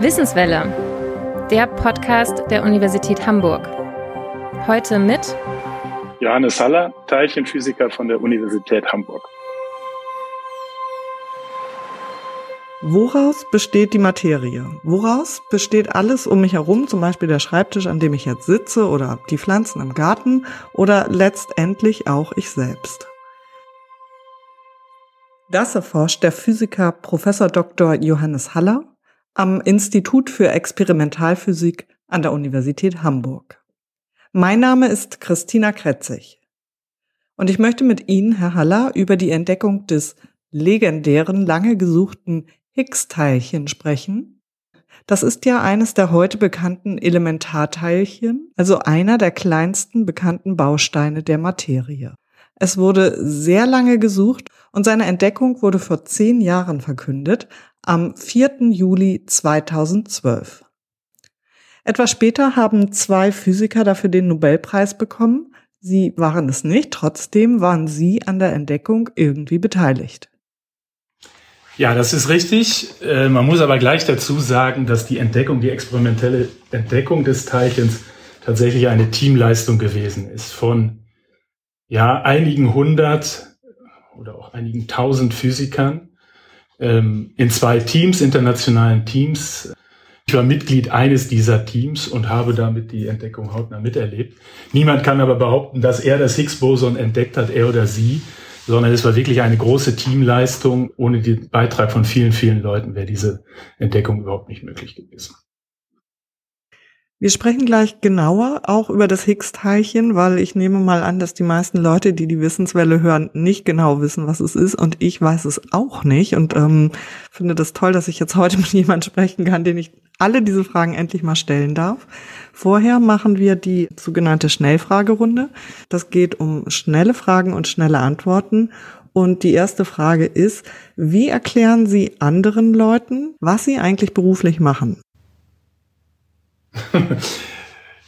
Wissenswelle, der Podcast der Universität Hamburg. Heute mit Johannes Haller, Teilchenphysiker von der Universität Hamburg. Woraus besteht die Materie? Woraus besteht alles um mich herum, zum Beispiel der Schreibtisch, an dem ich jetzt sitze oder die Pflanzen im Garten oder letztendlich auch ich selbst? Das erforscht der Physiker Professor Dr. Johannes Haller am Institut für Experimentalphysik an der Universität Hamburg. Mein Name ist Christina Kretzig und ich möchte mit Ihnen, Herr Haller, über die Entdeckung des legendären, lange gesuchten Higgs-Teilchen sprechen. Das ist ja eines der heute bekannten Elementarteilchen, also einer der kleinsten bekannten Bausteine der Materie. Es wurde sehr lange gesucht und seine Entdeckung wurde vor zehn Jahren verkündet, am 4. Juli 2012. Etwas später haben zwei Physiker dafür den Nobelpreis bekommen. Sie waren es nicht, trotzdem waren sie an der Entdeckung irgendwie beteiligt. Ja, das ist richtig. Äh, man muss aber gleich dazu sagen, dass die Entdeckung, die experimentelle Entdeckung des Teilchens tatsächlich eine Teamleistung gewesen ist von ja, einigen hundert oder auch einigen tausend Physikern ähm, in zwei Teams, internationalen Teams. Ich war Mitglied eines dieser Teams und habe damit die Entdeckung hautnah miterlebt. Niemand kann aber behaupten, dass er das Higgs-Boson entdeckt hat, er oder sie sondern es war wirklich eine große Teamleistung. Ohne den Beitrag von vielen, vielen Leuten wäre diese Entdeckung überhaupt nicht möglich gewesen. Wir sprechen gleich genauer auch über das Higgs-Teilchen, weil ich nehme mal an, dass die meisten Leute, die die Wissenswelle hören, nicht genau wissen, was es ist und ich weiß es auch nicht und ähm, finde das toll, dass ich jetzt heute mit jemandem sprechen kann, den ich alle diese Fragen endlich mal stellen darf. Vorher machen wir die sogenannte Schnellfragerunde. Das geht um schnelle Fragen und schnelle Antworten. Und die erste Frage ist, wie erklären Sie anderen Leuten, was Sie eigentlich beruflich machen?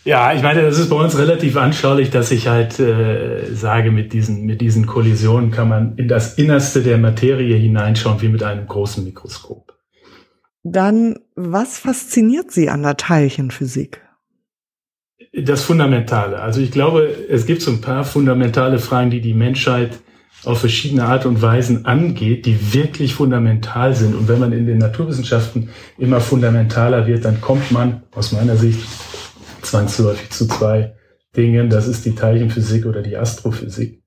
Ja, ich meine, das ist bei uns relativ anschaulich, dass ich halt äh, sage, mit diesen, mit diesen Kollisionen kann man in das Innerste der Materie hineinschauen, wie mit einem großen Mikroskop. Dann, was fasziniert Sie an der Teilchenphysik? Das Fundamentale. Also ich glaube, es gibt so ein paar fundamentale Fragen, die die Menschheit auf verschiedene Art und Weisen angeht, die wirklich fundamental sind. Und wenn man in den Naturwissenschaften immer fundamentaler wird, dann kommt man aus meiner Sicht zwangsläufig zu zwei Dingen. Das ist die Teilchenphysik oder die Astrophysik.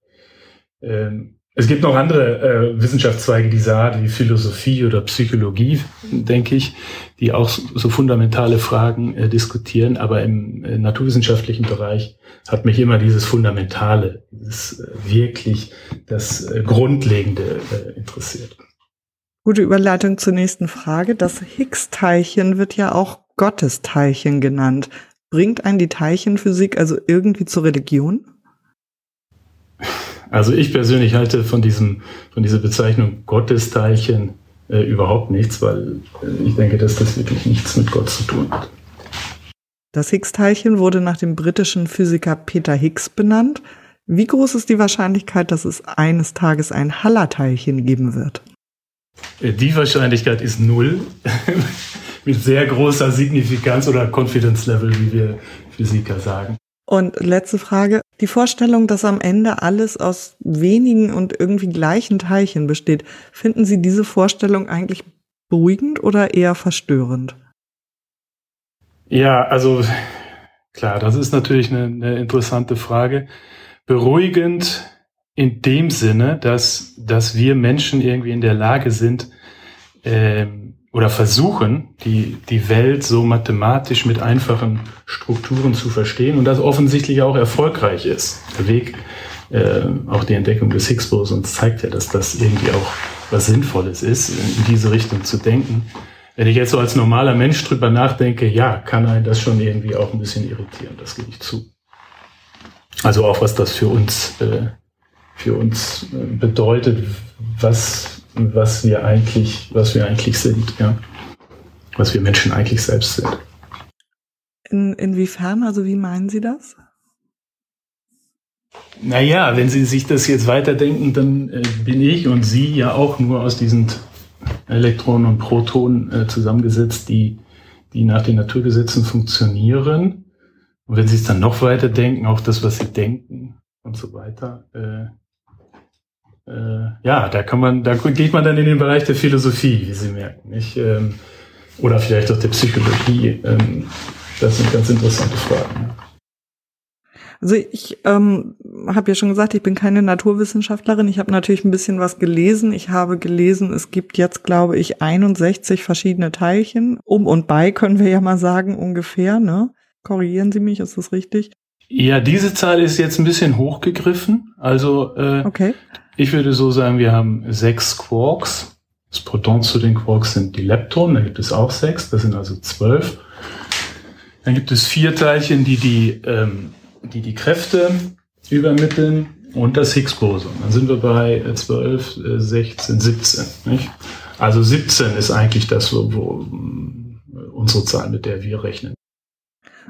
Ähm, es gibt noch andere äh, Wissenschaftszweige dieser Art, wie Philosophie oder Psychologie, denke ich, die auch so fundamentale Fragen äh, diskutieren. Aber im äh, naturwissenschaftlichen Bereich hat mich immer dieses Fundamentale, dieses äh, wirklich das äh, Grundlegende äh, interessiert. Gute Überleitung zur nächsten Frage. Das Higgs-Teilchen wird ja auch Gottesteilchen genannt. Bringt einen die Teilchenphysik also irgendwie zur Religion? Also ich persönlich halte von diesem, von dieser Bezeichnung Gottesteilchen äh, überhaupt nichts, weil äh, ich denke, dass das wirklich nichts mit Gott zu tun hat. Das Higgs-Teilchen wurde nach dem britischen Physiker Peter Higgs benannt. Wie groß ist die Wahrscheinlichkeit, dass es eines Tages ein Haller-Teilchen geben wird? Äh, die Wahrscheinlichkeit ist null, mit sehr großer Signifikanz oder Confidence Level, wie wir Physiker sagen. Und letzte Frage. Die Vorstellung, dass am Ende alles aus wenigen und irgendwie gleichen Teilchen besteht, finden Sie diese Vorstellung eigentlich beruhigend oder eher verstörend? Ja, also klar, das ist natürlich eine, eine interessante Frage. Beruhigend in dem Sinne, dass, dass wir Menschen irgendwie in der Lage sind, ähm, oder versuchen, die, die Welt so mathematisch mit einfachen Strukturen zu verstehen und das offensichtlich auch erfolgreich ist. Der Weg, äh, auch die Entdeckung des Higgs-Bosons zeigt ja, dass das irgendwie auch was Sinnvolles ist, in diese Richtung zu denken. Wenn ich jetzt so als normaler Mensch drüber nachdenke, ja, kann einen das schon irgendwie auch ein bisschen irritieren, das gebe ich zu. Also auch was das für uns, äh, für uns äh, bedeutet, was was wir eigentlich, was wir eigentlich sind, ja. Was wir Menschen eigentlich selbst sind. In, inwiefern, also wie meinen Sie das? Naja, wenn Sie sich das jetzt weiterdenken, dann äh, bin ich und Sie ja auch nur aus diesen Elektronen und Protonen äh, zusammengesetzt, die, die nach den Naturgesetzen funktionieren. Und wenn Sie es dann noch weiter denken, auch das, was Sie denken und so weiter, äh, ja, da kann man, da geht man dann in den Bereich der Philosophie, wie Sie merken, nicht? Ähm, oder vielleicht auch der Psychologie. Ähm, das sind ganz interessante Fragen. Also ich ähm, habe ja schon gesagt, ich bin keine Naturwissenschaftlerin. Ich habe natürlich ein bisschen was gelesen. Ich habe gelesen, es gibt jetzt, glaube ich, 61 verschiedene Teilchen. Um und bei können wir ja mal sagen, ungefähr. Ne? Korrigieren Sie mich, ist das richtig? Ja, diese Zahl ist jetzt ein bisschen hochgegriffen. Also äh, okay. Ich würde so sagen, wir haben sechs Quarks. Das Proton zu den Quarks sind die Leptonen, da gibt es auch sechs, das sind also zwölf. Dann gibt es vier Teilchen, die die ähm, die die Kräfte übermitteln und das Higgs-Boson. Dann sind wir bei 12, 16, 17. Nicht? Also 17 ist eigentlich das, wo, wo unsere Zahl, mit der wir rechnen.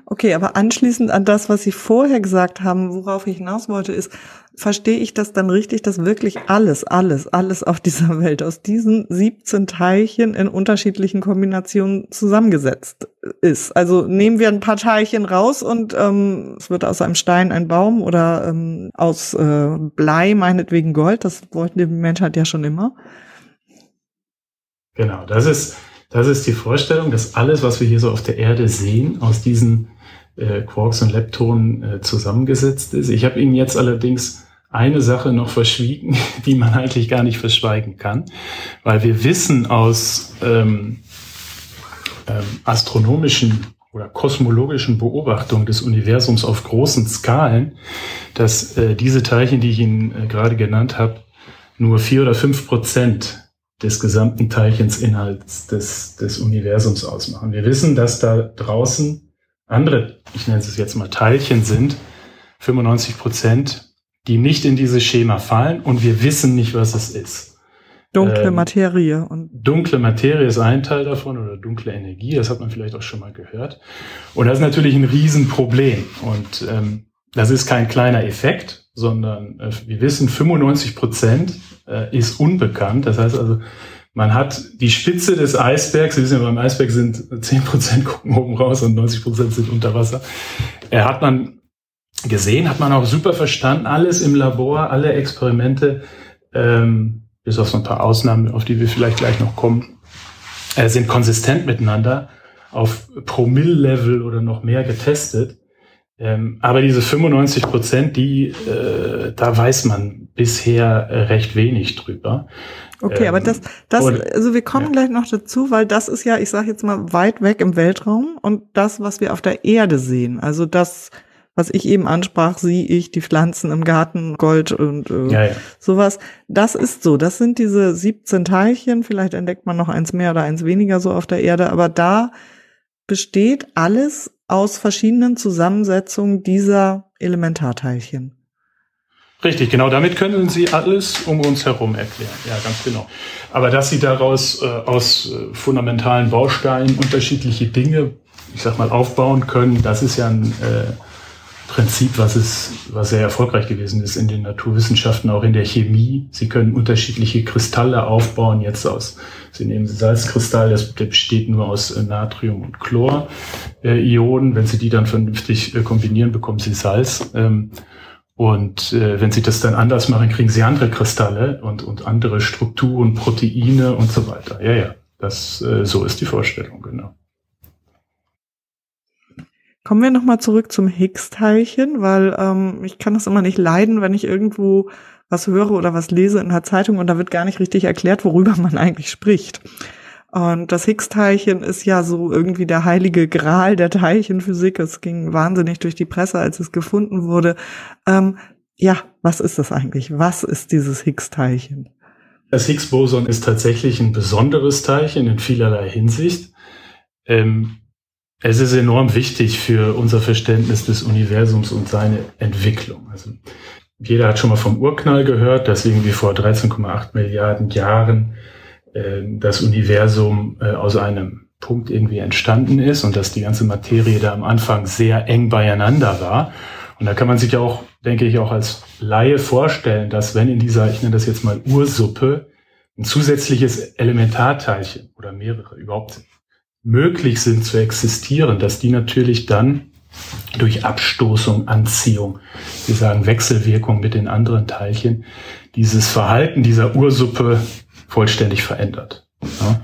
Okay, aber anschließend an das, was Sie vorher gesagt haben, worauf ich hinaus wollte, ist, verstehe ich das dann richtig, dass wirklich alles, alles, alles auf dieser Welt aus diesen 17 Teilchen in unterschiedlichen Kombinationen zusammengesetzt ist? Also nehmen wir ein paar Teilchen raus und ähm, es wird aus einem Stein ein Baum oder ähm, aus äh, Blei meinetwegen Gold. Das wollten die Menschheit ja schon immer. Genau, das ist das ist die Vorstellung, dass alles, was wir hier so auf der Erde sehen, aus diesen äh, Quarks und Leptonen äh, zusammengesetzt ist. Ich habe Ihnen jetzt allerdings eine Sache noch verschwiegen, die man eigentlich gar nicht verschweigen kann, weil wir wissen aus ähm, ähm, astronomischen oder kosmologischen Beobachtungen des Universums auf großen Skalen, dass äh, diese Teilchen, die ich Ihnen äh, gerade genannt habe, nur vier oder fünf Prozent des gesamten Teilchensinhalts des, des Universums ausmachen. Wir wissen, dass da draußen andere, ich nenne es jetzt mal Teilchen sind, 95 Prozent, die nicht in dieses Schema fallen und wir wissen nicht, was es ist. Dunkle ähm, Materie. Und dunkle Materie ist ein Teil davon oder dunkle Energie, das hat man vielleicht auch schon mal gehört. Und das ist natürlich ein Riesenproblem. Und ähm, das ist kein kleiner Effekt, sondern äh, wir wissen, 95 Prozent äh, ist unbekannt. Das heißt also, man hat die Spitze des Eisbergs, Sie wissen ja, beim Eisberg sind 10 Prozent gucken oben raus und 90 Prozent sind unter Wasser. Er hat man gesehen, hat man auch super verstanden, alles im Labor, alle Experimente, ähm, bis auf so ein paar Ausnahmen, auf die wir vielleicht gleich noch kommen, äh, sind konsistent miteinander auf Promille-Level oder noch mehr getestet. Ähm, aber diese 95 Prozent, die, äh, da weiß man bisher äh, recht wenig drüber. Okay, ähm, aber das, das, also wir kommen ja. gleich noch dazu, weil das ist ja, ich sage jetzt mal, weit weg im Weltraum und das, was wir auf der Erde sehen, also das, was ich eben ansprach, sehe ich, die Pflanzen im Garten, Gold und äh, ja, ja. sowas. Das ist so. Das sind diese 17 Teilchen. Vielleicht entdeckt man noch eins mehr oder eins weniger so auf der Erde. Aber da besteht alles aus verschiedenen Zusammensetzungen dieser Elementarteilchen. Richtig, genau. Damit können Sie alles um uns herum erklären. Ja, ganz genau. Aber dass Sie daraus äh, aus äh, fundamentalen Bausteinen unterschiedliche Dinge, ich sag mal, aufbauen können, das ist ja ein äh, Prinzip, was es, was sehr erfolgreich gewesen ist in den Naturwissenschaften, auch in der Chemie. Sie können unterschiedliche Kristalle aufbauen, jetzt aus, Sie nehmen Salzkristall, das besteht nur aus äh, Natrium und Chlor-Ionen. Wenn Sie die dann vernünftig äh, kombinieren, bekommen Sie Salz. Ähm, und äh, wenn Sie das dann anders machen, kriegen Sie andere Kristalle und, und andere Strukturen, Proteine und so weiter. Ja, ja, das, äh, so ist die Vorstellung, genau. Kommen wir nochmal zurück zum Higgs-Teilchen, weil ähm, ich kann das immer nicht leiden, wenn ich irgendwo was höre oder was lese in der Zeitung und da wird gar nicht richtig erklärt, worüber man eigentlich spricht. Und das Higgs-Teilchen ist ja so irgendwie der heilige Gral der Teilchenphysik. Es ging wahnsinnig durch die Presse, als es gefunden wurde. Ähm, ja, was ist das eigentlich? Was ist dieses Higgs-Teilchen? Das Higgs-Boson ist tatsächlich ein besonderes Teilchen in vielerlei Hinsicht. Ähm, es ist enorm wichtig für unser Verständnis des Universums und seine Entwicklung. Also jeder hat schon mal vom Urknall gehört, dass irgendwie vor 13,8 Milliarden Jahren äh, das Universum äh, aus einem Punkt irgendwie entstanden ist und dass die ganze Materie da am Anfang sehr eng beieinander war. Und da kann man sich ja auch, denke ich, auch als Laie vorstellen, dass wenn in dieser, ich nenne das jetzt mal Ursuppe, ein zusätzliches Elementarteilchen oder mehrere überhaupt möglich sind zu existieren, dass die natürlich dann durch Abstoßung, Anziehung, wir sagen Wechselwirkung mit den anderen Teilchen, dieses Verhalten dieser Ursuppe vollständig verändert. Ja?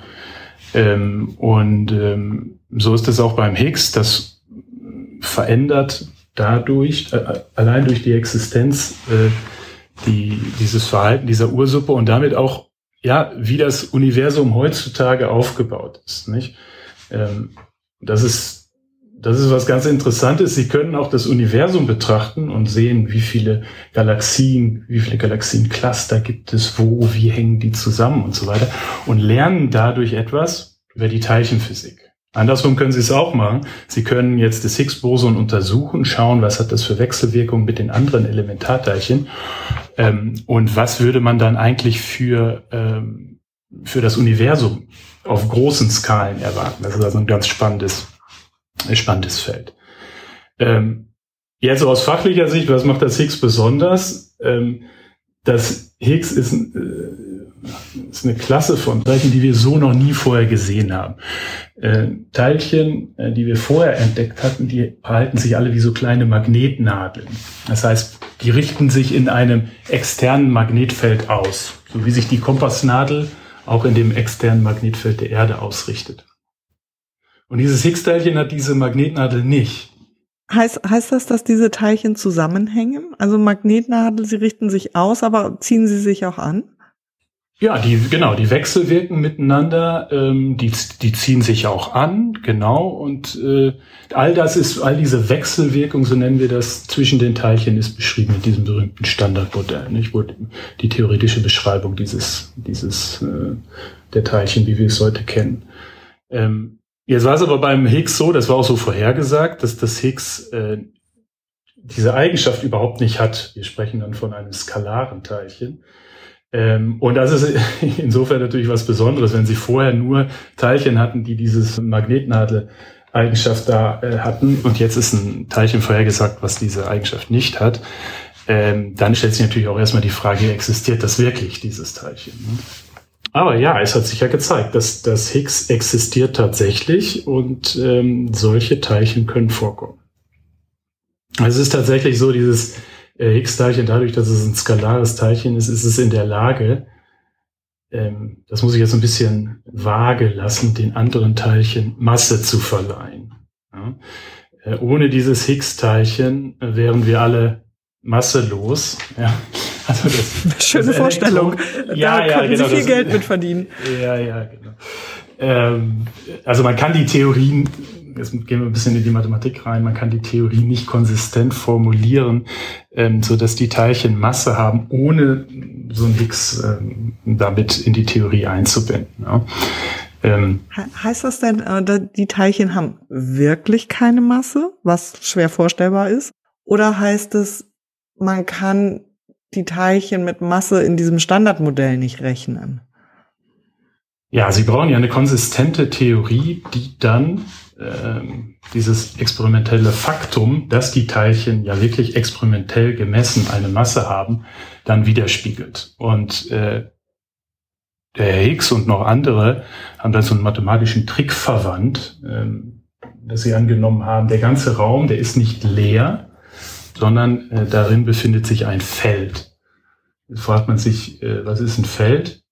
Ähm, und ähm, so ist es auch beim Higgs, das verändert dadurch, äh, allein durch die Existenz, äh, die, dieses Verhalten dieser Ursuppe und damit auch, ja, wie das Universum heutzutage aufgebaut ist, nicht? Ähm, das ist das ist was ganz Interessantes. Sie können auch das Universum betrachten und sehen, wie viele Galaxien, wie viele Galaxiencluster gibt es, wo, wie hängen die zusammen und so weiter und lernen dadurch etwas über die Teilchenphysik. Andersrum können Sie es auch machen. Sie können jetzt das Higgs-Boson untersuchen, schauen, was hat das für Wechselwirkungen mit den anderen Elementarteilchen ähm, und was würde man dann eigentlich für, ähm, für das Universum auf großen Skalen erwarten. Das ist also ein ganz spannendes spannendes Feld. Ähm, jetzt aus fachlicher Sicht, was macht das Higgs besonders? Ähm, das Higgs ist, äh, ist, eine Klasse von Teilchen, die wir so noch nie vorher gesehen haben. Äh, Teilchen, äh, die wir vorher entdeckt hatten, die verhalten sich alle wie so kleine Magnetnadeln. Das heißt, die richten sich in einem externen Magnetfeld aus, so wie sich die Kompassnadel auch in dem externen Magnetfeld der Erde ausrichtet. Und dieses Higgs-Teilchen hat diese Magnetnadel nicht. Heißt, heißt das, dass diese Teilchen zusammenhängen? Also Magnetnadel, sie richten sich aus, aber ziehen sie sich auch an? Ja, die, genau, die wechselwirken miteinander, ähm, die, die ziehen sich auch an, genau, und äh, all das ist, all diese Wechselwirkung, so nennen wir das, zwischen den Teilchen ist beschrieben in diesem berühmten Standardmodell, nicht? Wo die theoretische Beschreibung dieses, dieses äh, der Teilchen, wie wir es heute kennen. Ähm, Jetzt war es aber beim Higgs so, das war auch so vorhergesagt, dass das Higgs äh, diese Eigenschaft überhaupt nicht hat. Wir sprechen dann von einem skalaren Teilchen. Ähm, und das ist insofern natürlich was Besonderes, wenn Sie vorher nur Teilchen hatten, die dieses Magnetnadel-Eigenschaft da äh, hatten und jetzt ist ein Teilchen vorhergesagt, was diese Eigenschaft nicht hat. Ähm, dann stellt sich natürlich auch erstmal die Frage, existiert das wirklich, dieses Teilchen? Ne? Aber ja, es hat sich ja gezeigt, dass das Higgs existiert tatsächlich und ähm, solche Teilchen können vorkommen. Also es ist tatsächlich so, dieses Higgs-Teilchen, dadurch, dass es ein skalares Teilchen ist, ist es in der Lage, ähm, das muss ich jetzt ein bisschen vage lassen, den anderen Teilchen Masse zu verleihen. Ja? Äh, ohne dieses Higgs-Teilchen äh, wären wir alle masselos. Ja? Also das, Schöne das Vorstellung. Da ja, ja, können genau, Sie viel das, Geld mit verdienen. Ja, ja, genau. Ähm, also man kann die Theorien, jetzt gehen wir ein bisschen in die Mathematik rein, man kann die Theorie nicht konsistent formulieren, ähm, so dass die Teilchen Masse haben, ohne so ein Higgs ähm, damit in die Theorie einzubinden. Ja. Ähm, heißt das denn, äh, die Teilchen haben wirklich keine Masse, was schwer vorstellbar ist? Oder heißt es, man kann die Teilchen mit Masse in diesem Standardmodell nicht rechnen. Ja, Sie brauchen ja eine konsistente Theorie, die dann ähm, dieses experimentelle Faktum, dass die Teilchen ja wirklich experimentell gemessen eine Masse haben, dann widerspiegelt. Und äh, der Herr Higgs und noch andere haben da so einen mathematischen Trick verwandt, ähm, dass sie angenommen haben, der ganze Raum, der ist nicht leer, sondern äh, darin befindet sich ein Feld. Jetzt fragt man sich, äh, was ist ein Feld?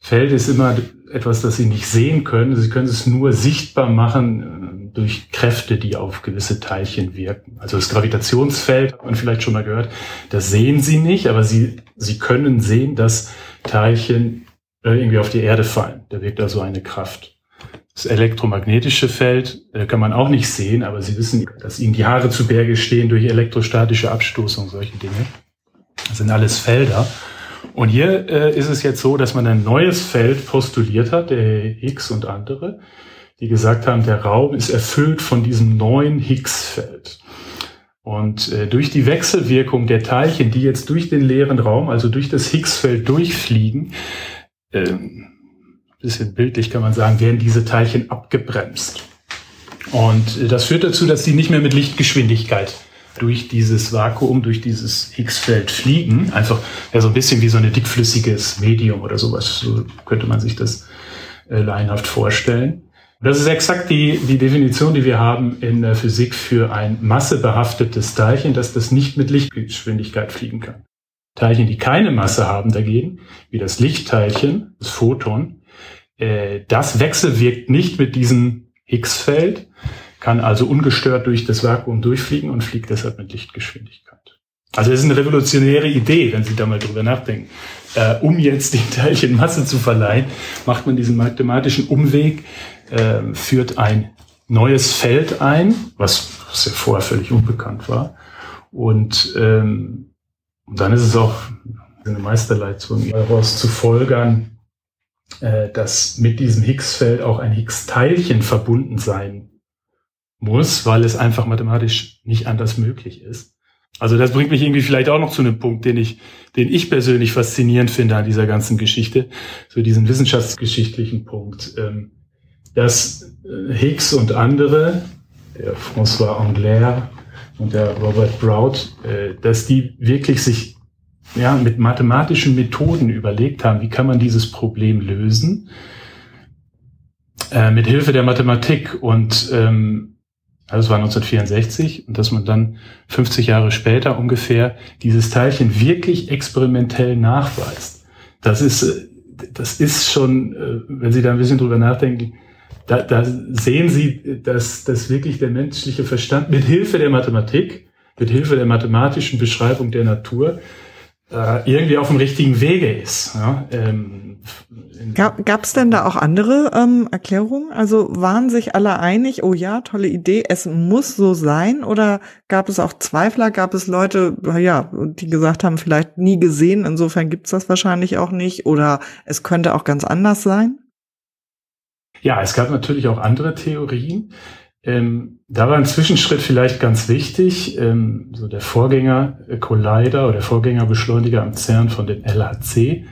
Feld ist immer etwas, das Sie nicht sehen können. Sie können es nur sichtbar machen durch Kräfte, die auf gewisse Teilchen wirken. Also das Gravitationsfeld hat man vielleicht schon mal gehört. Das sehen Sie nicht, aber Sie, Sie können sehen, dass Teilchen äh, irgendwie auf die Erde fallen. Da wirkt also eine Kraft. Das elektromagnetische Feld äh, kann man auch nicht sehen, aber Sie wissen, dass Ihnen die Haare zu Berge stehen durch elektrostatische Abstoßung, solche Dinge. Das sind alles Felder. Und hier äh, ist es jetzt so, dass man ein neues Feld postuliert hat, der Higgs und andere, die gesagt haben, der Raum ist erfüllt von diesem neuen Higgs-Feld. Und äh, durch die Wechselwirkung der Teilchen, die jetzt durch den leeren Raum, also durch das Higgs-Feld durchfliegen, ähm, bisschen bildlich kann man sagen, werden diese Teilchen abgebremst. Und das führt dazu, dass sie nicht mehr mit Lichtgeschwindigkeit durch dieses Vakuum, durch dieses Higgs-Feld fliegen. Einfach ja, so ein bisschen wie so ein dickflüssiges Medium oder sowas. So könnte man sich das äh, laienhaft vorstellen. Das ist exakt die, die Definition, die wir haben in der Physik für ein massebehaftetes Teilchen, dass das nicht mit Lichtgeschwindigkeit fliegen kann. Teilchen, die keine Masse haben dagegen, wie das Lichtteilchen, das Photon, äh, das wechselwirkt nicht mit diesem Higgs-Feld, kann also ungestört durch das Vakuum durchfliegen und fliegt deshalb mit Lichtgeschwindigkeit. Also es ist eine revolutionäre Idee, wenn Sie da mal drüber nachdenken. Äh, um jetzt den Teilchen Masse zu verleihen, macht man diesen mathematischen Umweg, äh, führt ein neues Feld ein, was, was ja vorher völlig unbekannt war. Und ähm, dann ist es auch eine Meisterleistung, daraus zu folgern, äh, dass mit diesem Higgs-Feld auch ein Higgs-Teilchen verbunden sein muss, weil es einfach mathematisch nicht anders möglich ist. Also das bringt mich irgendwie vielleicht auch noch zu einem Punkt, den ich, den ich persönlich faszinierend finde an dieser ganzen Geschichte, so diesen wissenschaftsgeschichtlichen Punkt, ähm, dass äh, Higgs und andere, der François Anglaire und der Robert Brout, äh, dass die wirklich sich ja, mit mathematischen Methoden überlegt haben, wie kann man dieses Problem lösen, äh, mit Hilfe der Mathematik. Und ähm, also das war 1964 und dass man dann 50 Jahre später ungefähr dieses Teilchen wirklich experimentell nachweist. Das ist, äh, das ist schon, äh, wenn Sie da ein bisschen drüber nachdenken, da, da sehen Sie, dass, dass wirklich der menschliche Verstand mit Hilfe der Mathematik, mit Hilfe der mathematischen Beschreibung der Natur äh, irgendwie auf dem richtigen Wege ist. Ja, ähm, Gab es denn da auch andere ähm, Erklärungen? Also waren sich alle einig, oh ja, tolle Idee, es muss so sein? Oder gab es auch Zweifler? Gab es Leute, ja, die gesagt haben, vielleicht nie gesehen, insofern gibt's das wahrscheinlich auch nicht? Oder es könnte auch ganz anders sein? Ja, es gab natürlich auch andere Theorien. Ähm, da war ein Zwischenschritt vielleicht ganz wichtig. Ähm, so der Vorgänger äh, Collider oder der Vorgängerbeschleuniger am CERN von dem LHC.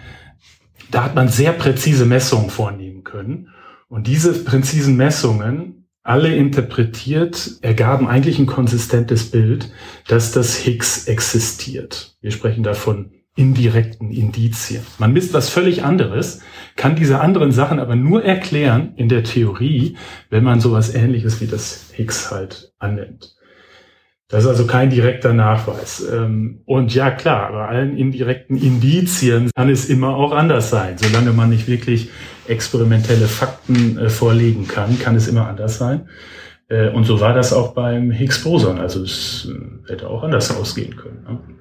Da hat man sehr präzise Messungen vornehmen können. Und diese präzisen Messungen, alle interpretiert, ergaben eigentlich ein konsistentes Bild, dass das Higgs existiert. Wir sprechen davon indirekten Indizien. Man misst was völlig anderes, kann diese anderen Sachen aber nur erklären in der Theorie, wenn man sowas ähnliches wie das Higgs halt annimmt. Das ist also kein direkter Nachweis. Ähm, und ja, klar, bei allen indirekten Indizien kann es immer auch anders sein. Solange man nicht wirklich experimentelle Fakten äh, vorlegen kann, kann es immer anders sein. Äh, und so war das auch beim Higgs-Boson. Also es äh, hätte auch anders ausgehen können.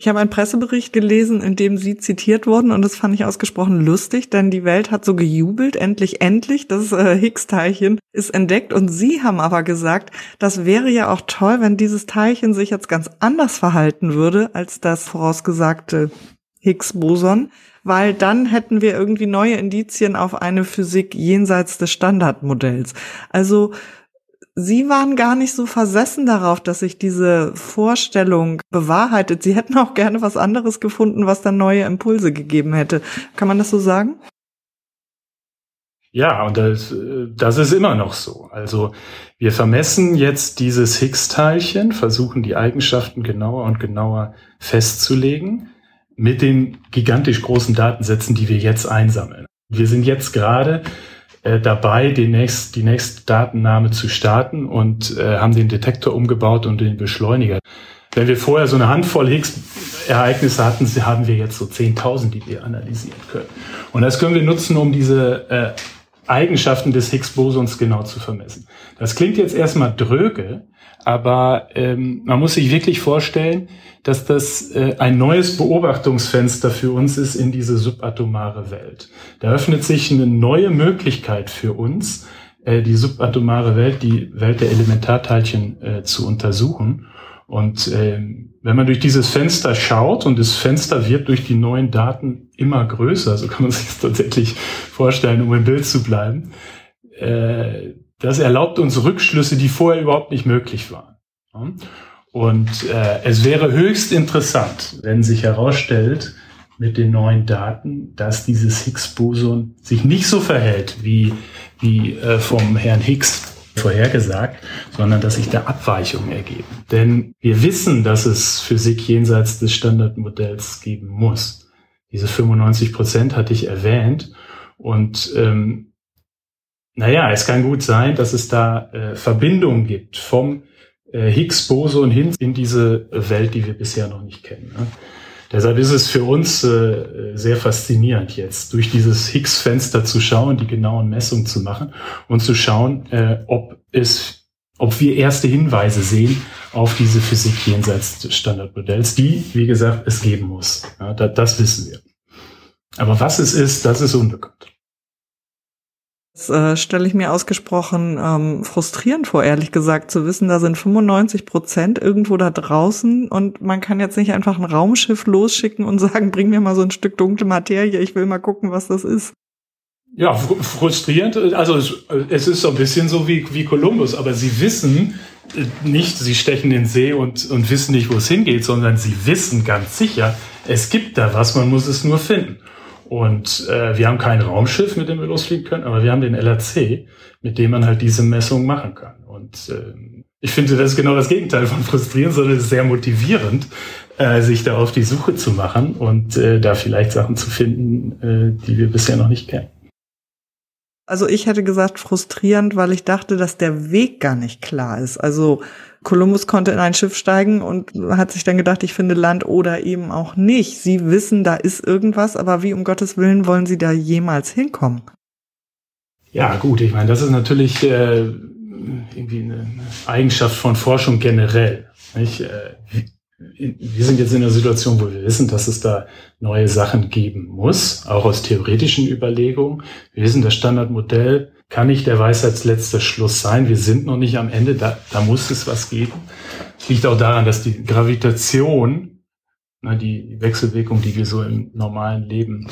Ich habe einen Pressebericht gelesen, in dem Sie zitiert wurden und das fand ich ausgesprochen lustig, denn die Welt hat so gejubelt, endlich, endlich, das äh, Higgs-Teilchen ist entdeckt und Sie haben aber gesagt, das wäre ja auch toll, wenn dieses Teilchen sich jetzt ganz anders verhalten würde als das vorausgesagte Higgs-Boson, weil dann hätten wir irgendwie neue Indizien auf eine Physik jenseits des Standardmodells. Also Sie waren gar nicht so versessen darauf, dass sich diese Vorstellung bewahrheitet. Sie hätten auch gerne was anderes gefunden, was dann neue Impulse gegeben hätte. Kann man das so sagen? Ja, und das, das ist immer noch so. Also wir vermessen jetzt dieses Higgs-Teilchen, versuchen die Eigenschaften genauer und genauer festzulegen mit den gigantisch großen Datensätzen, die wir jetzt einsammeln. Wir sind jetzt gerade äh, dabei, die, nächst, die nächste Datennahme zu starten und äh, haben den Detektor umgebaut und den Beschleuniger. Wenn wir vorher so eine Handvoll Higgs-Ereignisse hatten, haben wir jetzt so 10.000, die wir analysieren können. Und das können wir nutzen, um diese äh, Eigenschaften des Higgs-Bosons genau zu vermessen. Das klingt jetzt erstmal dröge, aber ähm, man muss sich wirklich vorstellen, dass das äh, ein neues Beobachtungsfenster für uns ist in diese subatomare Welt. Da öffnet sich eine neue Möglichkeit für uns, äh, die subatomare Welt, die Welt der Elementarteilchen äh, zu untersuchen. Und äh, wenn man durch dieses Fenster schaut und das Fenster wird durch die neuen Daten immer größer, so kann man sich das tatsächlich vorstellen, um im Bild zu bleiben, äh, das erlaubt uns Rückschlüsse, die vorher überhaupt nicht möglich waren. Und äh, es wäre höchst interessant, wenn sich herausstellt mit den neuen Daten, dass dieses Higgs-Boson sich nicht so verhält, wie, wie äh, vom Herrn Higgs vorhergesagt, sondern dass sich da Abweichungen ergeben. Denn wir wissen, dass es Physik jenseits des Standardmodells geben muss. Diese 95 Prozent hatte ich erwähnt. Und ähm, naja, es kann gut sein, dass es da äh, Verbindungen gibt vom äh, Higgs-Boson hin in diese Welt, die wir bisher noch nicht kennen. Ne? Deshalb ist es für uns äh, sehr faszinierend jetzt, durch dieses Higgs-Fenster zu schauen, die genauen Messungen zu machen und zu schauen, äh, ob es, ob wir erste Hinweise sehen auf diese Physik jenseits des Standardmodells, die, wie gesagt, es geben muss. Ja, da, das wissen wir. Aber was es ist, das ist unbekannt. Das äh, stelle ich mir ausgesprochen ähm, frustrierend vor, ehrlich gesagt, zu wissen, da sind 95 Prozent irgendwo da draußen und man kann jetzt nicht einfach ein Raumschiff losschicken und sagen, bring mir mal so ein Stück dunkle Materie, ich will mal gucken, was das ist. Ja, frustrierend. Also es, es ist so ein bisschen so wie, wie Kolumbus, aber sie wissen äh, nicht, sie stechen den See und, und wissen nicht, wo es hingeht, sondern sie wissen ganz sicher, es gibt da was, man muss es nur finden. Und äh, wir haben kein Raumschiff, mit dem wir losfliegen können, aber wir haben den LRC, mit dem man halt diese Messung machen kann. Und äh, ich finde, das ist genau das Gegenteil von frustrierend, sondern es ist sehr motivierend, äh, sich da auf die Suche zu machen und äh, da vielleicht Sachen zu finden, äh, die wir bisher noch nicht kennen. Also ich hätte gesagt frustrierend, weil ich dachte, dass der Weg gar nicht klar ist. Also Kolumbus konnte in ein Schiff steigen und hat sich dann gedacht, ich finde Land oder eben auch nicht. Sie wissen, da ist irgendwas, aber wie um Gottes Willen wollen Sie da jemals hinkommen? Ja, gut, ich meine, das ist natürlich äh, irgendwie eine Eigenschaft von Forschung generell. Nicht? Wir sind jetzt in einer Situation, wo wir wissen, dass es da neue Sachen geben muss, auch aus theoretischen Überlegungen. Wir wissen, das Standardmodell kann nicht der Weisheitsletzte Schluss sein. Wir sind noch nicht am Ende, da, da muss es was geben. Liegt auch daran, dass die Gravitation, ne, die Wechselwirkung, die wir so im normalen Leben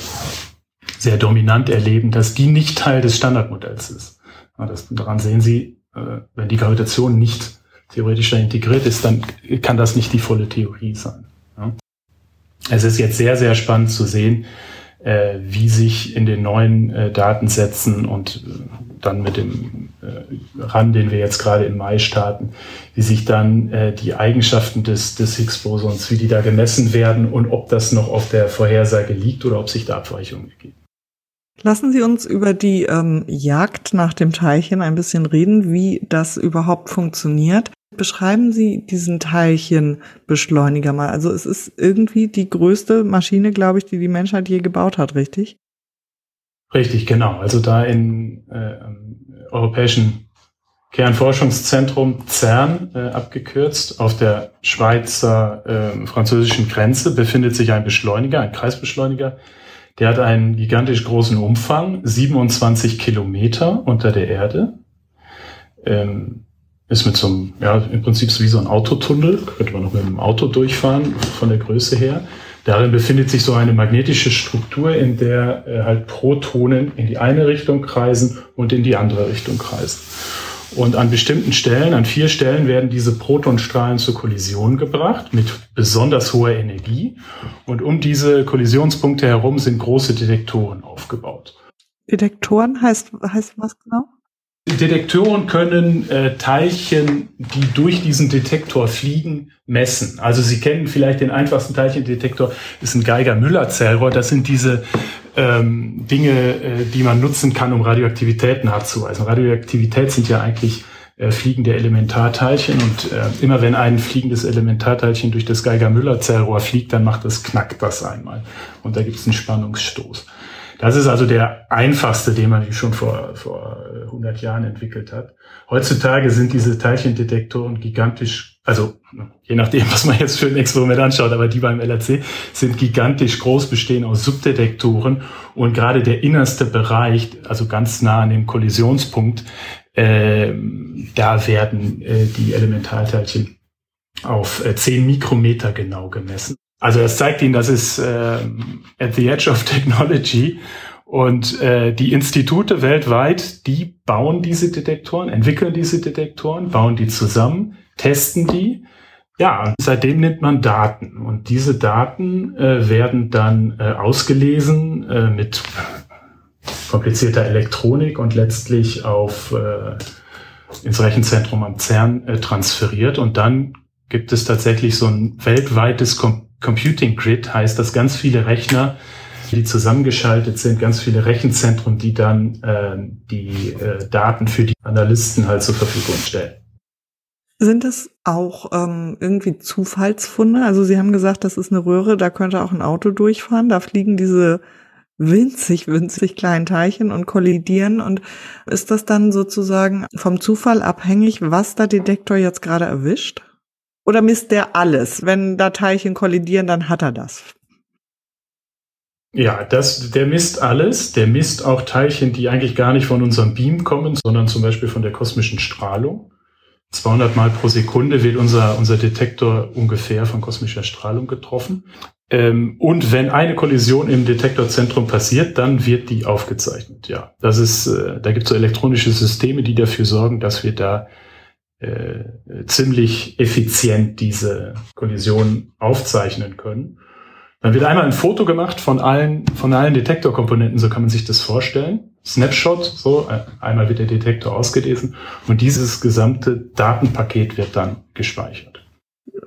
sehr dominant erleben, dass die nicht Teil des Standardmodells ist. Ja, das, daran sehen Sie, äh, wenn die Gravitation nicht theoretisch da integriert ist, dann kann das nicht die volle Theorie sein. Ja. Es ist jetzt sehr, sehr spannend zu sehen, äh, wie sich in den neuen äh, Datensätzen und äh, dann mit dem äh, RAN, den wir jetzt gerade im Mai starten, wie sich dann äh, die Eigenschaften des, des Higgs-Bosons, wie die da gemessen werden und ob das noch auf der Vorhersage liegt oder ob sich da Abweichungen ergeben. Lassen Sie uns über die ähm, Jagd nach dem Teilchen ein bisschen reden, wie das überhaupt funktioniert. Beschreiben Sie diesen Teilchenbeschleuniger mal. Also es ist irgendwie die größte Maschine, glaube ich, die die Menschheit je gebaut hat, richtig? Richtig, genau. Also da im äh, Europäischen Kernforschungszentrum CERN äh, abgekürzt auf der Schweizer äh, französischen Grenze befindet sich ein Beschleuniger, ein Kreisbeschleuniger. Der hat einen gigantisch großen Umfang, 27 Kilometer unter der Erde. Ähm, ist mit so einem, ja, im Prinzip wie so ein Autotunnel, könnte man noch mit einem Auto durchfahren, von der Größe her. Darin befindet sich so eine magnetische Struktur, in der äh, halt Protonen in die eine Richtung kreisen und in die andere Richtung kreisen. Und an bestimmten Stellen, an vier Stellen werden diese Protonstrahlen zur Kollision gebracht mit besonders hoher Energie. Und um diese Kollisionspunkte herum sind große Detektoren aufgebaut. Detektoren heißt, heißt was genau? Detektoren können äh, Teilchen, die durch diesen Detektor fliegen, messen. Also Sie kennen vielleicht den einfachsten Teilchendetektor, ist ein Geiger-Müller-Zellrohr. Das sind diese ähm, Dinge, äh, die man nutzen kann, um Radioaktivität nachzuweisen. Radioaktivität sind ja eigentlich äh, fliegende Elementarteilchen und äh, immer wenn ein fliegendes Elementarteilchen durch das Geiger-Müller-Zellrohr fliegt, dann macht das, knackt das einmal. Und da gibt es einen Spannungsstoß. Das ist also der einfachste, den man schon vor, vor 100 Jahren entwickelt hat. Heutzutage sind diese Teilchendetektoren gigantisch, also je nachdem, was man jetzt für ein Experiment anschaut, aber die beim LRC sind gigantisch groß, bestehen aus Subdetektoren und gerade der innerste Bereich, also ganz nah an dem Kollisionspunkt, äh, da werden äh, die Elementarteilchen auf äh, 10 Mikrometer genau gemessen. Also das zeigt Ihnen, das ist äh, at the edge of technology. Und äh, die Institute weltweit, die bauen diese Detektoren, entwickeln diese Detektoren, bauen die zusammen, testen die. Ja, seitdem nimmt man Daten und diese Daten äh, werden dann äh, ausgelesen äh, mit komplizierter Elektronik und letztlich auf äh, ins Rechenzentrum am CERN äh, transferiert und dann gibt es tatsächlich so ein weltweites Com Computing Grid, heißt, dass ganz viele Rechner, die zusammengeschaltet sind, ganz viele Rechenzentren, die dann äh, die äh, Daten für die Analysten halt zur Verfügung stellen. Sind das auch ähm, irgendwie Zufallsfunde? Also Sie haben gesagt, das ist eine Röhre, da könnte auch ein Auto durchfahren, da fliegen diese winzig, winzig kleinen Teilchen und kollidieren. Und ist das dann sozusagen vom Zufall abhängig, was der Detektor jetzt gerade erwischt? Oder misst der alles? Wenn da Teilchen kollidieren, dann hat er das. Ja, das, der misst alles. Der misst auch Teilchen, die eigentlich gar nicht von unserem Beam kommen, sondern zum Beispiel von der kosmischen Strahlung. 200 Mal pro Sekunde wird unser, unser Detektor ungefähr von kosmischer Strahlung getroffen. Ähm, und wenn eine Kollision im Detektorzentrum passiert, dann wird die aufgezeichnet. Ja, das ist, äh, da gibt es so elektronische Systeme, die dafür sorgen, dass wir da äh, ziemlich effizient diese Kollision aufzeichnen können. Dann wird einmal ein Foto gemacht von allen, von allen Detektorkomponenten, so kann man sich das vorstellen. Snapshot, so, äh, einmal wird der Detektor ausgelesen und dieses gesamte Datenpaket wird dann gespeichert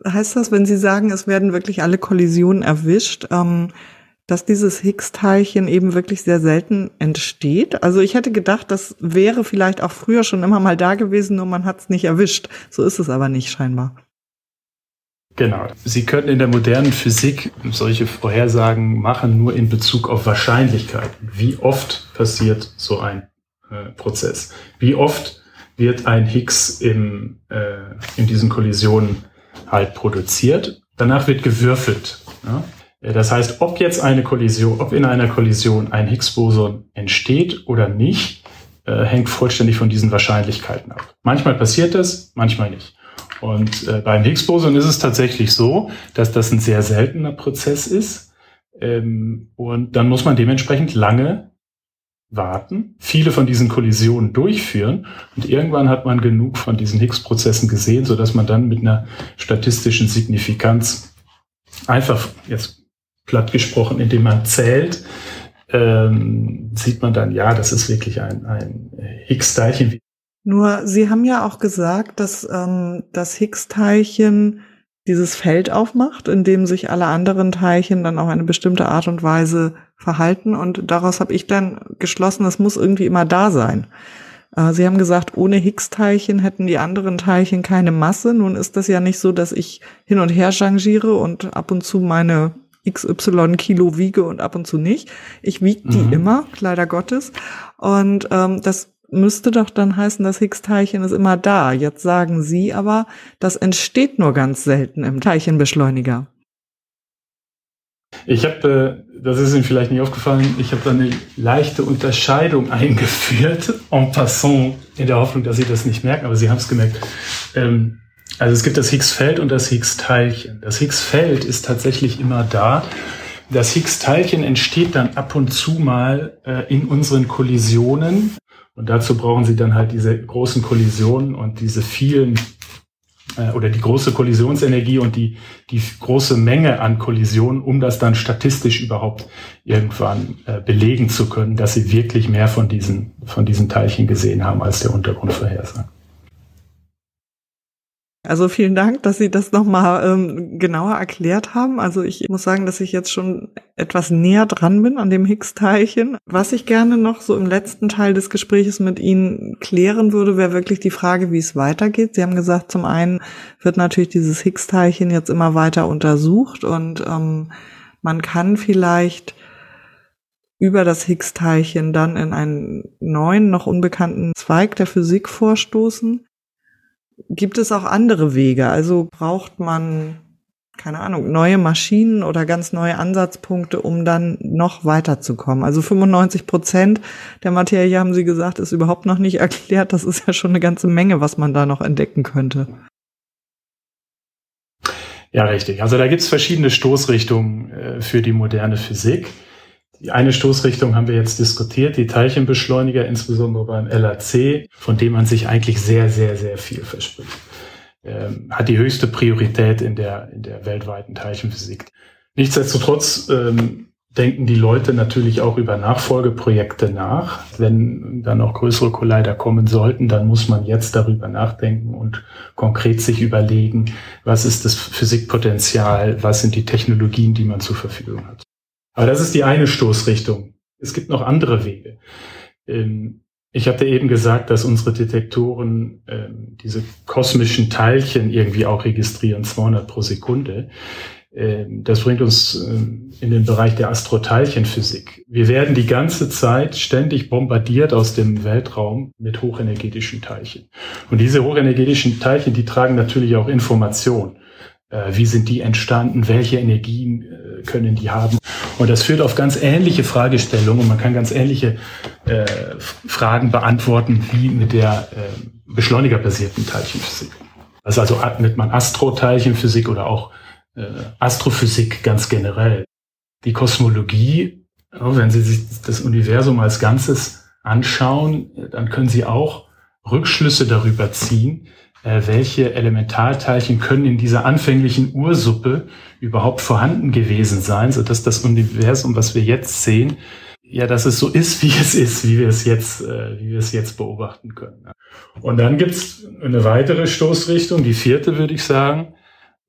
heißt das, wenn Sie sagen, es werden wirklich alle Kollisionen erwischt, ähm, dass dieses Higgs-Teilchen eben wirklich sehr selten entsteht? Also ich hätte gedacht, das wäre vielleicht auch früher schon immer mal da gewesen, nur man hat es nicht erwischt. So ist es aber nicht scheinbar. Genau. Sie können in der modernen Physik solche Vorhersagen machen, nur in Bezug auf Wahrscheinlichkeiten. Wie oft passiert so ein äh, Prozess? Wie oft wird ein Higgs im, äh, in diesen Kollisionen halt produziert. Danach wird gewürfelt. Ja? Das heißt, ob jetzt eine Kollision, ob in einer Kollision ein Higgs-Boson entsteht oder nicht, äh, hängt vollständig von diesen Wahrscheinlichkeiten ab. Manchmal passiert das, manchmal nicht. Und äh, beim Higgs-Boson ist es tatsächlich so, dass das ein sehr seltener Prozess ist. Ähm, und dann muss man dementsprechend lange warten, viele von diesen Kollisionen durchführen und irgendwann hat man genug von diesen Higgs-Prozessen gesehen, so dass man dann mit einer statistischen Signifikanz einfach jetzt platt gesprochen, indem man zählt, ähm, sieht man dann, ja, das ist wirklich ein, ein Higgs-Teilchen. Nur Sie haben ja auch gesagt, dass ähm, das Higgs-Teilchen dieses Feld aufmacht, in dem sich alle anderen Teilchen dann auf eine bestimmte Art und Weise verhalten. Und daraus habe ich dann geschlossen, das muss irgendwie immer da sein. Äh, Sie haben gesagt, ohne Higgs-Teilchen hätten die anderen Teilchen keine Masse. Nun ist das ja nicht so, dass ich hin und her changiere und ab und zu meine XY Kilo wiege und ab und zu nicht. Ich wiege die mhm. immer, leider Gottes. Und ähm, das müsste doch dann heißen, das Higgs-Teilchen ist immer da. Jetzt sagen Sie aber, das entsteht nur ganz selten im Teilchenbeschleuniger. Ich habe, äh, das ist Ihnen vielleicht nicht aufgefallen, ich habe da eine leichte Unterscheidung eingeführt, en passant, in der Hoffnung, dass Sie das nicht merken, aber Sie haben es gemerkt. Ähm, also es gibt das Higgs-Feld und das Higgs-Teilchen. Das Higgs-Feld ist tatsächlich immer da. Das Higgs-Teilchen entsteht dann ab und zu mal äh, in unseren Kollisionen und dazu brauchen sie dann halt diese großen Kollisionen und diese vielen äh, oder die große Kollisionsenergie und die, die große Menge an Kollisionen, um das dann statistisch überhaupt irgendwann äh, belegen zu können, dass sie wirklich mehr von diesen, von diesen Teilchen gesehen haben, als der Untergrund vorhersagt. Also vielen Dank, dass Sie das nochmal ähm, genauer erklärt haben. Also ich muss sagen, dass ich jetzt schon etwas näher dran bin an dem Higgs-Teilchen. Was ich gerne noch so im letzten Teil des Gespräches mit Ihnen klären würde, wäre wirklich die Frage, wie es weitergeht. Sie haben gesagt, zum einen wird natürlich dieses Higgs-Teilchen jetzt immer weiter untersucht und ähm, man kann vielleicht über das Higgs-Teilchen dann in einen neuen, noch unbekannten Zweig der Physik vorstoßen. Gibt es auch andere Wege? Also braucht man, keine Ahnung, neue Maschinen oder ganz neue Ansatzpunkte, um dann noch weiterzukommen? Also 95 Prozent der Materie, haben Sie gesagt, ist überhaupt noch nicht erklärt. Das ist ja schon eine ganze Menge, was man da noch entdecken könnte. Ja, richtig. Also da gibt es verschiedene Stoßrichtungen äh, für die moderne Physik. Die eine Stoßrichtung haben wir jetzt diskutiert, die Teilchenbeschleuniger, insbesondere beim LAC, von dem man sich eigentlich sehr, sehr, sehr viel verspricht. Ähm, hat die höchste Priorität in der, in der weltweiten Teilchenphysik. Nichtsdestotrotz ähm, denken die Leute natürlich auch über Nachfolgeprojekte nach. Wenn dann auch größere Collider kommen sollten, dann muss man jetzt darüber nachdenken und konkret sich überlegen, was ist das Physikpotenzial, was sind die Technologien, die man zur Verfügung hat. Aber das ist die eine Stoßrichtung. Es gibt noch andere Wege. Ähm, ich hatte eben gesagt, dass unsere Detektoren ähm, diese kosmischen Teilchen irgendwie auch registrieren, 200 pro Sekunde. Ähm, das bringt uns in den Bereich der Astroteilchenphysik. Wir werden die ganze Zeit ständig bombardiert aus dem Weltraum mit hochenergetischen Teilchen. Und diese hochenergetischen Teilchen, die tragen natürlich auch Information. Äh, wie sind die entstanden? Welche Energien äh, können die haben? Und das führt auf ganz ähnliche Fragestellungen und man kann ganz ähnliche äh, Fragen beantworten wie mit der äh, beschleunigerbasierten Teilchenphysik. Das also nennt man Astroteilchenphysik oder auch äh, Astrophysik ganz generell. Die Kosmologie, wenn Sie sich das Universum als Ganzes anschauen, dann können Sie auch Rückschlüsse darüber ziehen, äh, welche Elementarteilchen können in dieser anfänglichen Ursuppe überhaupt vorhanden gewesen sein, so dass das Universum, was wir jetzt sehen, ja, dass es so ist, wie es ist, wie wir es jetzt, äh, wie wir es jetzt beobachten können. Und dann gibt's eine weitere Stoßrichtung, die vierte würde ich sagen,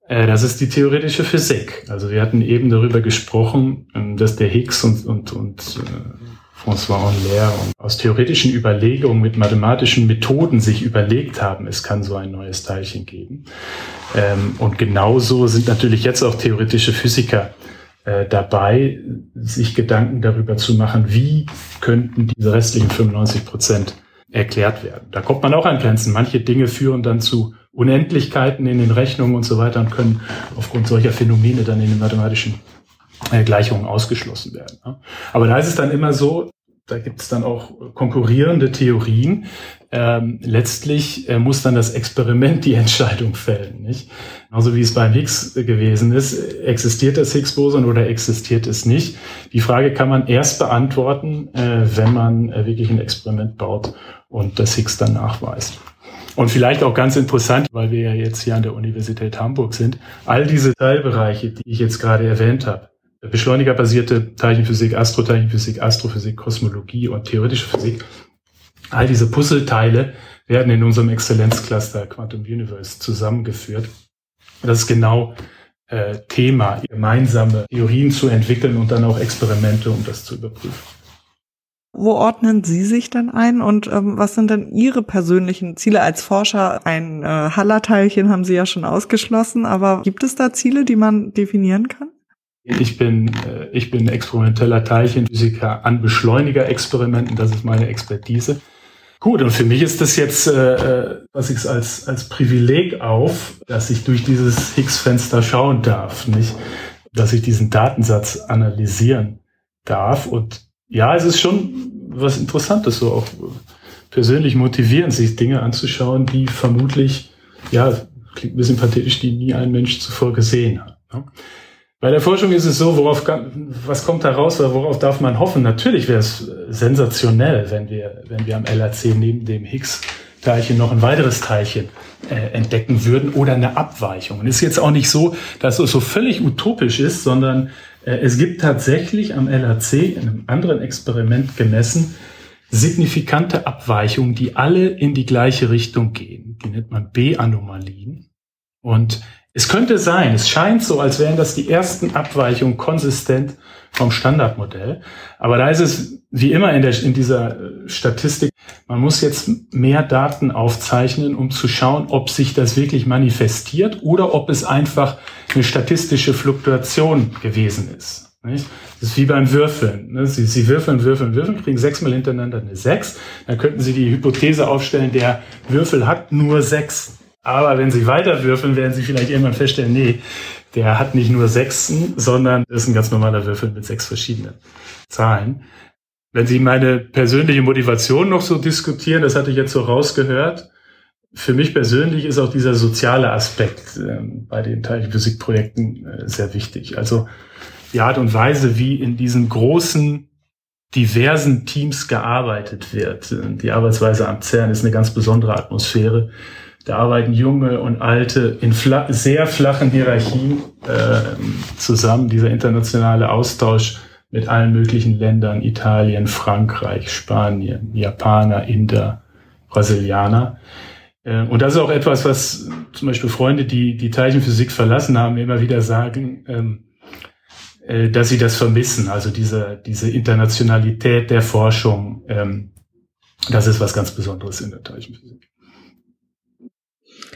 äh, das ist die theoretische Physik. Also wir hatten eben darüber gesprochen, ähm, dass der Higgs und, und, und François Enler aus theoretischen Überlegungen mit mathematischen Methoden sich überlegt haben, es kann so ein neues Teilchen geben. Ähm, und genauso sind natürlich jetzt auch theoretische Physiker äh, dabei, sich Gedanken darüber zu machen, wie könnten diese restlichen 95 Prozent erklärt werden. Da kommt man auch an Grenzen. Manche Dinge führen dann zu Unendlichkeiten in den Rechnungen und so weiter und können aufgrund solcher Phänomene dann in den mathematischen Gleichungen ausgeschlossen werden. Aber da ist es dann immer so, da gibt es dann auch konkurrierende Theorien. Ähm, letztlich äh, muss dann das Experiment die Entscheidung fällen. Nicht? Genauso wie es beim Higgs gewesen ist, existiert das Higgs-Boson oder existiert es nicht? Die Frage kann man erst beantworten, äh, wenn man äh, wirklich ein Experiment baut und das Higgs dann nachweist. Und vielleicht auch ganz interessant, weil wir ja jetzt hier an der Universität Hamburg sind, all diese Teilbereiche, die ich jetzt gerade erwähnt habe, beschleunigerbasierte Teilchenphysik, Astroteilchenphysik, Astrophysik, Kosmologie und theoretische Physik, all diese Puzzleteile werden in unserem Exzellenzcluster Quantum Universe zusammengeführt. Das ist genau äh, Thema, gemeinsame Theorien zu entwickeln und dann auch Experimente, um das zu überprüfen. Wo ordnen Sie sich denn ein und ähm, was sind denn Ihre persönlichen Ziele als Forscher? Ein äh, Hallerteilchen haben Sie ja schon ausgeschlossen, aber gibt es da Ziele, die man definieren kann? Ich bin, äh, ich bin experimenteller Teilchenphysiker an Beschleunigerexperimenten, das ist meine Expertise. Gut, und für mich ist das jetzt, äh, äh was ich als, als Privileg auf, dass ich durch dieses Higgs-Fenster schauen darf, nicht? Dass ich diesen Datensatz analysieren darf und ja, es ist schon was Interessantes, so auch persönlich motivierend, sich Dinge anzuschauen, die vermutlich, ja, klingt ein bisschen pathetisch, die nie ein Mensch zuvor gesehen hat. Ne? Bei der Forschung ist es so, worauf, was kommt da raus, oder worauf darf man hoffen? Natürlich wäre es sensationell, wenn wir, wenn wir am LHC neben dem Higgs-Teilchen noch ein weiteres Teilchen äh, entdecken würden oder eine Abweichung. Und ist jetzt auch nicht so, dass es so völlig utopisch ist, sondern äh, es gibt tatsächlich am LHC in einem anderen Experiment gemessen signifikante Abweichungen, die alle in die gleiche Richtung gehen. Die nennt man B-Anomalien. Und es könnte sein, es scheint so, als wären das die ersten Abweichungen konsistent vom Standardmodell. Aber da ist es wie immer in, der, in dieser äh, Statistik, man muss jetzt mehr Daten aufzeichnen, um zu schauen, ob sich das wirklich manifestiert oder ob es einfach eine statistische Fluktuation gewesen ist. Das ist wie beim Würfeln. Ne? Sie, Sie würfeln, würfeln, würfeln, kriegen sechsmal hintereinander eine Sechs. Dann könnten Sie die Hypothese aufstellen, der Würfel hat nur sechs. Aber wenn Sie weiter würfeln, werden Sie vielleicht irgendwann feststellen, nee, der hat nicht nur Sechsen, sondern ist ein ganz normaler Würfel mit sechs verschiedenen Zahlen. Wenn Sie meine persönliche Motivation noch so diskutieren, das hatte ich jetzt so rausgehört, für mich persönlich ist auch dieser soziale Aspekt äh, bei den Teilchenphysikprojekten äh, sehr wichtig. Also die Art und Weise, wie in diesen großen, diversen Teams gearbeitet wird. Die Arbeitsweise am CERN ist eine ganz besondere Atmosphäre. Da arbeiten Junge und Alte in fla sehr flachen Hierarchien äh, zusammen. Dieser internationale Austausch mit allen möglichen Ländern, Italien, Frankreich, Spanien, Japaner, Inder, Brasilianer. Äh, und das ist auch etwas, was zum Beispiel Freunde, die die Teilchenphysik verlassen haben, immer wieder sagen, ähm, äh, dass sie das vermissen. Also diese, diese Internationalität der Forschung, ähm, das ist was ganz Besonderes in der Teilchenphysik.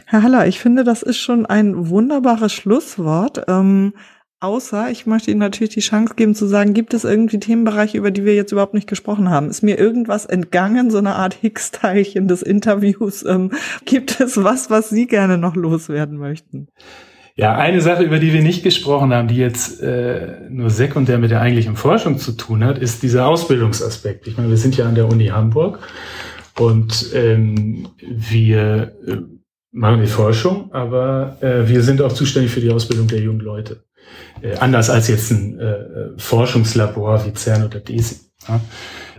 Herr Haller, ich finde, das ist schon ein wunderbares Schlusswort. Ähm, außer, ich möchte Ihnen natürlich die Chance geben zu sagen, gibt es irgendwie Themenbereiche, über die wir jetzt überhaupt nicht gesprochen haben? Ist mir irgendwas entgangen, so eine Art Higgs-Teilchen des Interviews? Ähm, gibt es was, was Sie gerne noch loswerden möchten? Ja, eine Sache, über die wir nicht gesprochen haben, die jetzt äh, nur sekundär mit der eigentlichen Forschung zu tun hat, ist dieser Ausbildungsaspekt. Ich meine, wir sind ja an der Uni Hamburg und ähm, wir äh, machen die Forschung, aber äh, wir sind auch zuständig für die Ausbildung der jungen Leute. Äh, anders als jetzt ein äh Forschungslabor wie CERN oder DESI. Ja.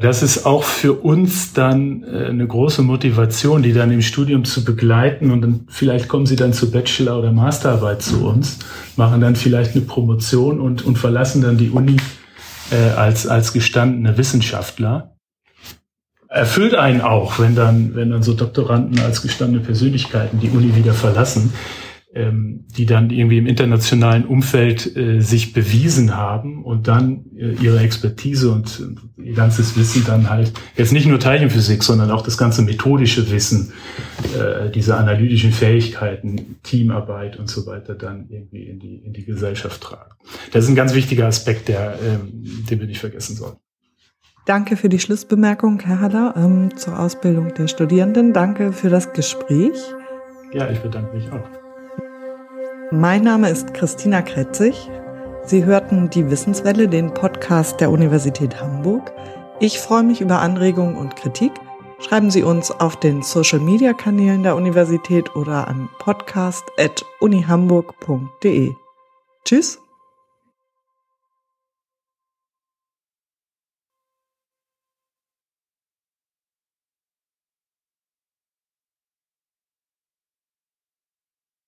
Das ist auch für uns dann äh, eine große Motivation, die dann im Studium zu begleiten und dann vielleicht kommen sie dann zur Bachelor- oder Masterarbeit zu uns, machen dann vielleicht eine Promotion und, und verlassen dann die Uni äh, als, als gestandene Wissenschaftler. Erfüllt einen auch, wenn dann, wenn dann so Doktoranden als gestandene Persönlichkeiten die Uni wieder verlassen ähm, die dann irgendwie im internationalen Umfeld äh, sich bewiesen haben und dann äh, ihre Expertise und äh, ihr ganzes Wissen dann halt, jetzt nicht nur Teilchenphysik, sondern auch das ganze methodische Wissen, äh, diese analytischen Fähigkeiten, Teamarbeit und so weiter dann irgendwie in die, in die Gesellschaft tragen. Das ist ein ganz wichtiger Aspekt, der, ähm, den wir nicht vergessen sollen. Danke für die Schlussbemerkung, Herr Haller, ähm, zur Ausbildung der Studierenden. Danke für das Gespräch. Ja, ich bedanke mich auch. Mein Name ist Christina Kretzig. Sie hörten die Wissenswelle, den Podcast der Universität Hamburg. Ich freue mich über Anregungen und Kritik. Schreiben Sie uns auf den Social Media Kanälen der Universität oder an podcast.unihamburg.de. Tschüss.